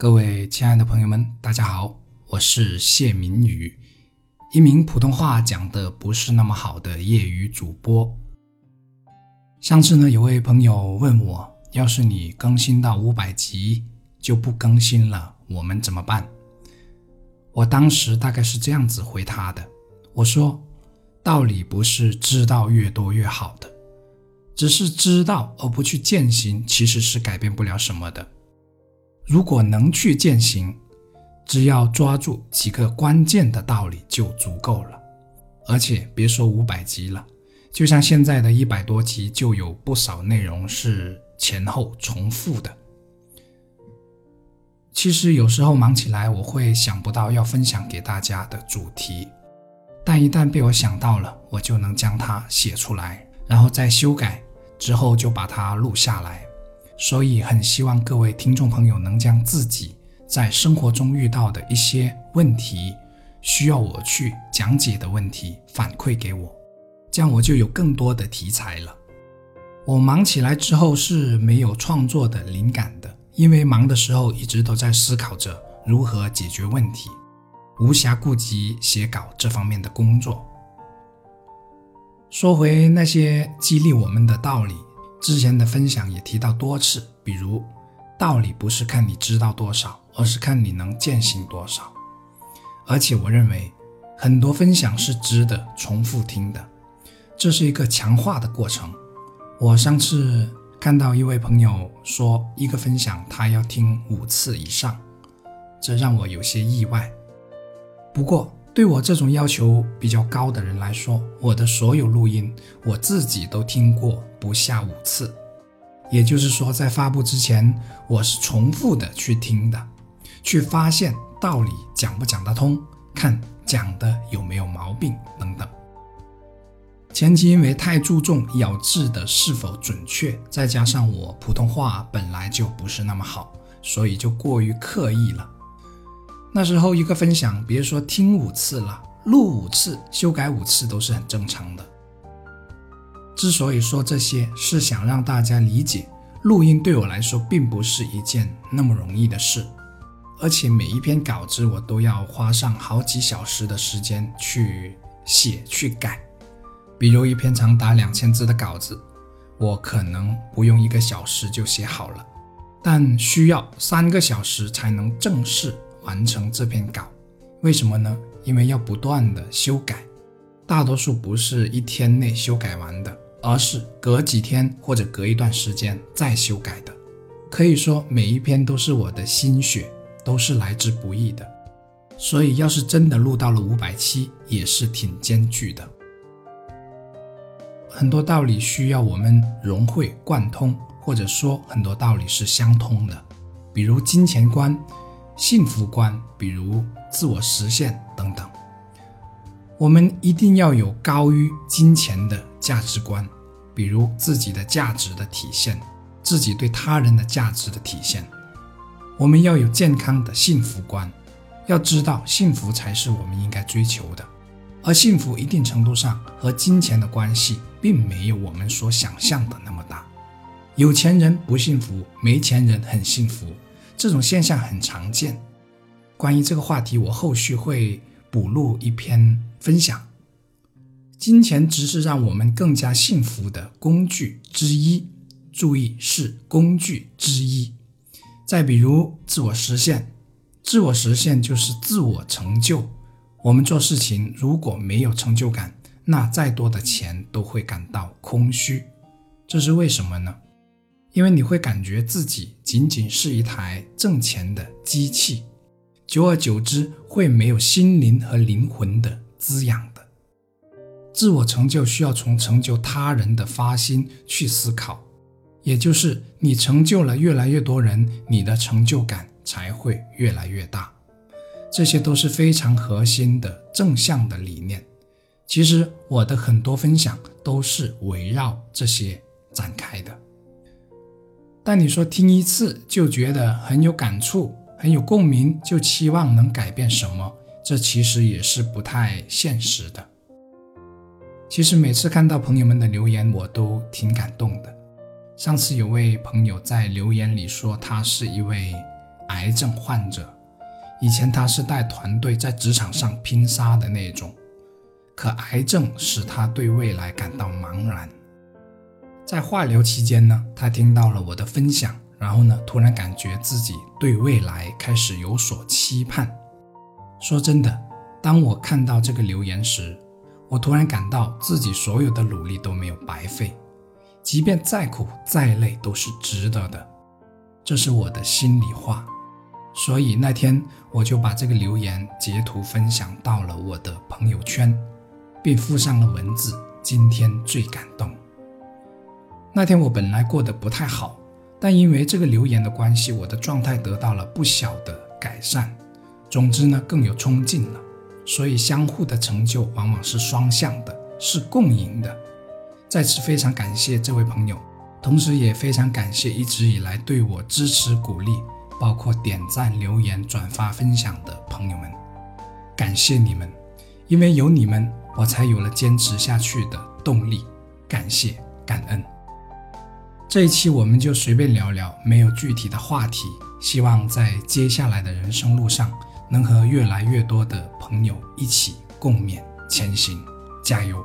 各位亲爱的朋友们，大家好，我是谢明宇，一名普通话讲的不是那么好的业余主播。上次呢，有位朋友问我，要是你更新到五百集就不更新了，我们怎么办？我当时大概是这样子回他的，我说，道理不是知道越多越好的，只是知道而不去践行，其实是改变不了什么的。如果能去践行，只要抓住几个关键的道理就足够了。而且别说五百集了，就像现在的一百多集，就有不少内容是前后重复的。其实有时候忙起来，我会想不到要分享给大家的主题，但一旦被我想到了，我就能将它写出来，然后再修改，之后就把它录下来。所以很希望各位听众朋友能将自己在生活中遇到的一些问题，需要我去讲解的问题反馈给我，这样我就有更多的题材了。我忙起来之后是没有创作的灵感的，因为忙的时候一直都在思考着如何解决问题，无暇顾及写稿这方面的工作。说回那些激励我们的道理。之前的分享也提到多次，比如道理不是看你知道多少，而是看你能践行多少。而且我认为很多分享是值得重复听的，这是一个强化的过程。我上次看到一位朋友说，一个分享他要听五次以上，这让我有些意外。不过，对我这种要求比较高的人来说，我的所有录音我自己都听过不下五次，也就是说，在发布之前，我是重复的去听的，去发现道理讲不讲得通，看讲的有没有毛病等等。前期因为太注重咬字的是否准确，再加上我普通话本来就不是那么好，所以就过于刻意了。那时候一个分享，别说听五次了，录五次、修改五次都是很正常的。之所以说这些，是想让大家理解，录音对我来说并不是一件那么容易的事，而且每一篇稿子我都要花上好几小时的时间去写、去改。比如一篇长达两千字的稿子，我可能不用一个小时就写好了，但需要三个小时才能正式。完成这篇稿，为什么呢？因为要不断的修改，大多数不是一天内修改完的，而是隔几天或者隔一段时间再修改的。可以说每一篇都是我的心血，都是来之不易的。所以要是真的录到了五百期，也是挺艰巨的。很多道理需要我们融会贯通，或者说很多道理是相通的，比如金钱观。幸福观，比如自我实现等等，我们一定要有高于金钱的价值观，比如自己的价值的体现，自己对他人的价值的体现。我们要有健康的幸福观，要知道幸福才是我们应该追求的，而幸福一定程度上和金钱的关系并没有我们所想象的那么大。有钱人不幸福，没钱人很幸福。这种现象很常见。关于这个话题，我后续会补录一篇分享。金钱只是让我们更加幸福的工具之一，注意是工具之一。再比如自我实现，自我实现就是自我成就。我们做事情如果没有成就感，那再多的钱都会感到空虚。这是为什么呢？因为你会感觉自己仅仅是一台挣钱的机器，久而久之会没有心灵和灵魂的滋养的。自我成就需要从成就他人的发心去思考，也就是你成就了越来越多人，你的成就感才会越来越大。这些都是非常核心的正向的理念。其实我的很多分享都是围绕这些展开的。但你说听一次就觉得很有感触、很有共鸣，就期望能改变什么？这其实也是不太现实的。其实每次看到朋友们的留言，我都挺感动的。上次有位朋友在留言里说，他是一位癌症患者。以前他是带团队在职场上拼杀的那种，可癌症使他对未来感到茫然。在化疗期间呢，他听到了我的分享，然后呢，突然感觉自己对未来开始有所期盼。说真的，当我看到这个留言时，我突然感到自己所有的努力都没有白费，即便再苦再累都是值得的。这是我的心里话。所以那天我就把这个留言截图分享到了我的朋友圈，并附上了文字。今天最感动。那天我本来过得不太好，但因为这个留言的关系，我的状态得到了不小的改善。总之呢，更有冲劲了。所以相互的成就往往是双向的，是共赢的。再次非常感谢这位朋友，同时也非常感谢一直以来对我支持鼓励。包括点赞、留言、转发、分享的朋友们，感谢你们，因为有你们，我才有了坚持下去的动力。感谢、感恩。这一期我们就随便聊聊，没有具体的话题。希望在接下来的人生路上，能和越来越多的朋友一起共勉前行，加油！